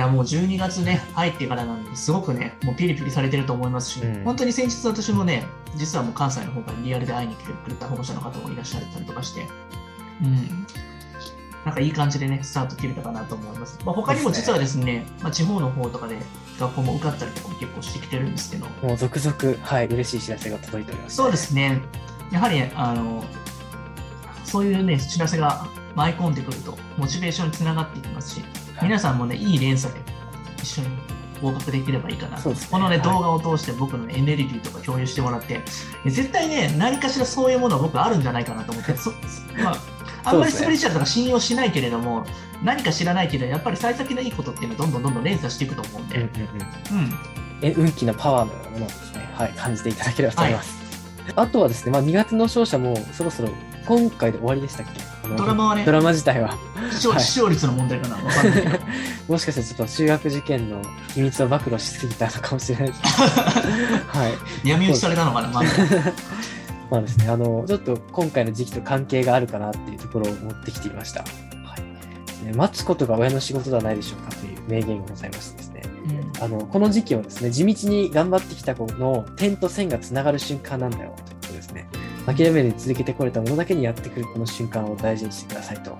やもう12月ね、入ってからなんで、すごくね、もうピリピリされてると思いますし、うん本当に先日私もね、実はもう関西の方からリアルで会いに来てくれた保護者の方もいらっしゃったりとかして、うん。なんかいい感じでね、スタート切れたかなと思います。まあ、他にも実はですね、まあ、地方の方とかで学校も受かったりとかも結構してきてるんですけど、もう続々、はい、嬉しい知らせが届いております、そうですね。やはり、あの、そういうね、知らせが舞い込んでくると、モチベーションにつながっていきますし、皆さんもね、いい連鎖で一緒に合格できればいいかな。ね。このね、はい動画を通して僕の、ね、エネルギーとか共有してもらって、絶対ね、何かしらそういうものは僕あるんじゃないかなと思って、そまあ、あんまりスピリチュアルとか信用しないけれども、何か知らないけど、やっぱり幸先のいいことっていうのはどんどんどんどん連鎖していくと思うんで、うんうんうん。うん、え運気のパワーのようなものをですね、はい、感じていただければと思います。あとはですね、まあ、2月の勝者もそろそろ今回で終わりでしたっけ？ドラマはねドラマ自体は。視聴はい視聴率の問題かな、わかんないけど。もしかしたらちょっと中学受験の秘密を暴露しすぎたのかもしれないです。はい。闇討ちされたのかな、まあ、まあですね、あの、ちょっと今回の時期と関係があるかなっていうところを持ってきていました。はい。ね待つことが親の仕事ではないでしょうかという名言がございますあの、この時期はですね、地道に頑張ってきた子の点と線がつながる瞬間なんだよということですね。諦めずに続けてこれたものだけにやってくるこの瞬間を大事にしてくださいと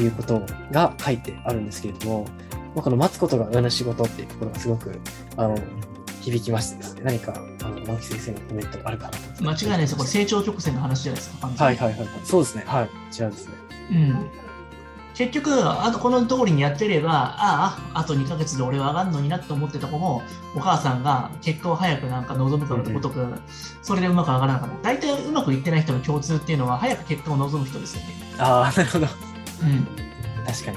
いうことが書いてあるんですけれども、まあ、この待つことが親の仕事っていうところがすごく、あの、響きましてですね、何か、あの、直木先生のコメントがあるかなと。間違いないですよ、これ成長曲線の話じゃないですか、はいはいはい。そうですね。はい。こちらですね。うん、結局、あとこの通りにやってれば、ああ、あと2ヶ月で俺は上がるのになって思ってた子も、お母さんが結果を早くなんか望むからごとく、それでうまく上がらなかった。大体うまくいってない人の共通っていうのは、早く結果を望む人ですよね。ああ、なるほど。うん確かに。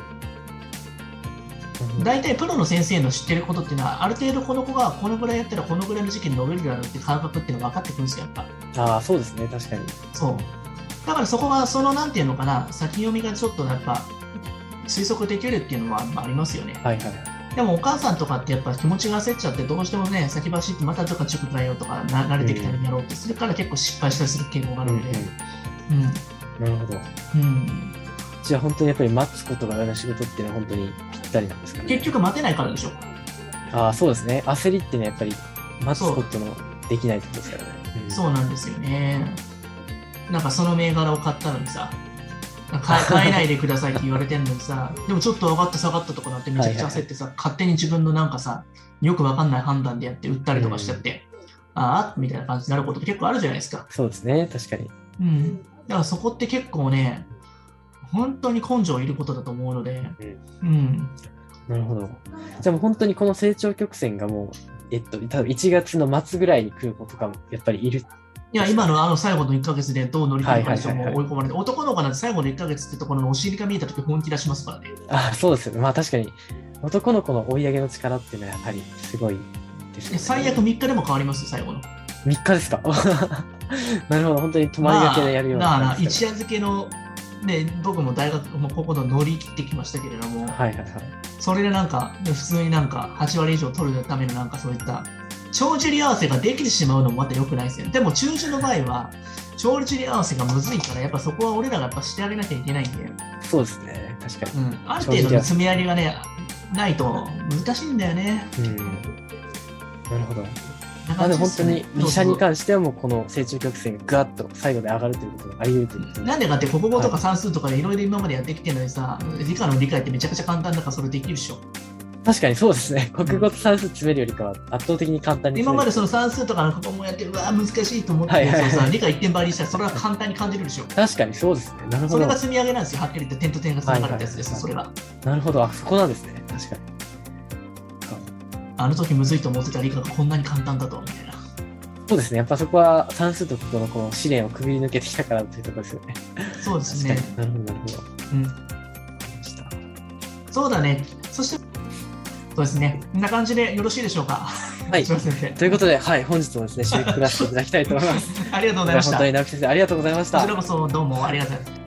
大体プロの先生の知ってることっていうのは、ある程度この子がこのぐらいやったらこのぐらいの時期に伸びるだろうって感覚っていうのが分かってくるんですよ、やっぱ。ああ、そうですね。確かに。そう。だからそこが、そのなんていうのかな、先読みがちょっとやっぱ推測できるっていうのはまあありますよね。はいはいはい。でもお母さんとかってやっぱ気持ちが焦っちゃって、どうしてもね、先走ってまたどっか塾変えようとかな慣れてきたらやろうって、それから結構失敗したりする傾向があるので、うん。なるほど。うん。じゃあ本当にやっぱり待つことが親の仕事っていうのは本当にぴったりなんですかね。結局待てないからでしょ。ああ、そうですね。焦りってね、やっぱり待つことのできないってことですからね。うんそうなんですよね。なんかその銘柄を買ったのにさ、買え 買えないでくださいって言われてんのにさ、でもちょっと上がった下がったとかなってめちゃくちゃ焦ってさ、勝手に自分のなんかさ、よくわかんない判断でやって売ったりとかしちゃって、ああみたいな感じになることって結構あるじゃないですか。そうですね。確かに。うん。だからそこって結構ね、本当に根性いることだと思うので、うん。なるほど。じゃあもう本当にこの成長曲線がもう、えっと、多分1月の末ぐらいに来る子とかもやっぱりいる。いや、今のあの最後の1ヶ月でどう乗り切るかでしょ、はいはいはいはいもう追い込まれて。男の子なんて最後の1ヶ月ってところのお尻が見えたとき本気出しますからね。ああ、そうですよね。まあ確かに、男の子の追い上げの力っていうのはやはりすごいですよね。で最悪3日でも変わります？よ、最後の。3日ですか？なるほど。本当に泊まりがけでやるようなまあ、だから一夜漬けの、ね、僕も大学もここの乗り切ってきましたけれども、かはいはいはい。それでなんか、普通になんか8割以上取るためのなんかそういった、帳尻合わせができてしまうのもまた良くないですよね。でも中旬の場合は、帳尻合わせがむずいから、やっぱそこは俺らがやっぱしてあげなきゃいけないんで、そうですね。確かに。うん、ある程度の積み上げがね、ないと難しいんだよね。うん。なるほど。なまあでも本当に、医者に関してはもうこの成長曲線がガッと最後で上がるということがあり得るということで。なんでかって国語とか算数とかでいろいろ今までやってきてるのにさ、理科の理解ってめちゃくちゃ簡単だからそれできるでしょ。確かにそうですね。国語と算数詰めるよりかは圧倒的に簡単に今まで詰その算数とかの国語もやってる、うわー難しいと思ってはいはいはい理科1点倍にしたらそれは簡単に感じるでしょ。確かにそうですね。なるほど。なそれが積み上げなんですよ、はっきり言って点と点がつながるってやつです、それが。るほど。あ、そこなんですね。確かに。あの時むずいと思ってた理科がこんなに簡単だとはみたいな。そうですね。やっぱそこは算数と国語のこの試練をくぐり抜けてきたからというところですよね。そうですね。なるほど、なるほど。うん、そうだね。そして、そうですね。こんな感じでよろしいでしょうか？はい。ということで、はい、本日もですね、締めくくらせていただきたいと思います。ありがとうございました。本当に直木先生、ありがとうございましたこち。らこそどうもありがとうございます。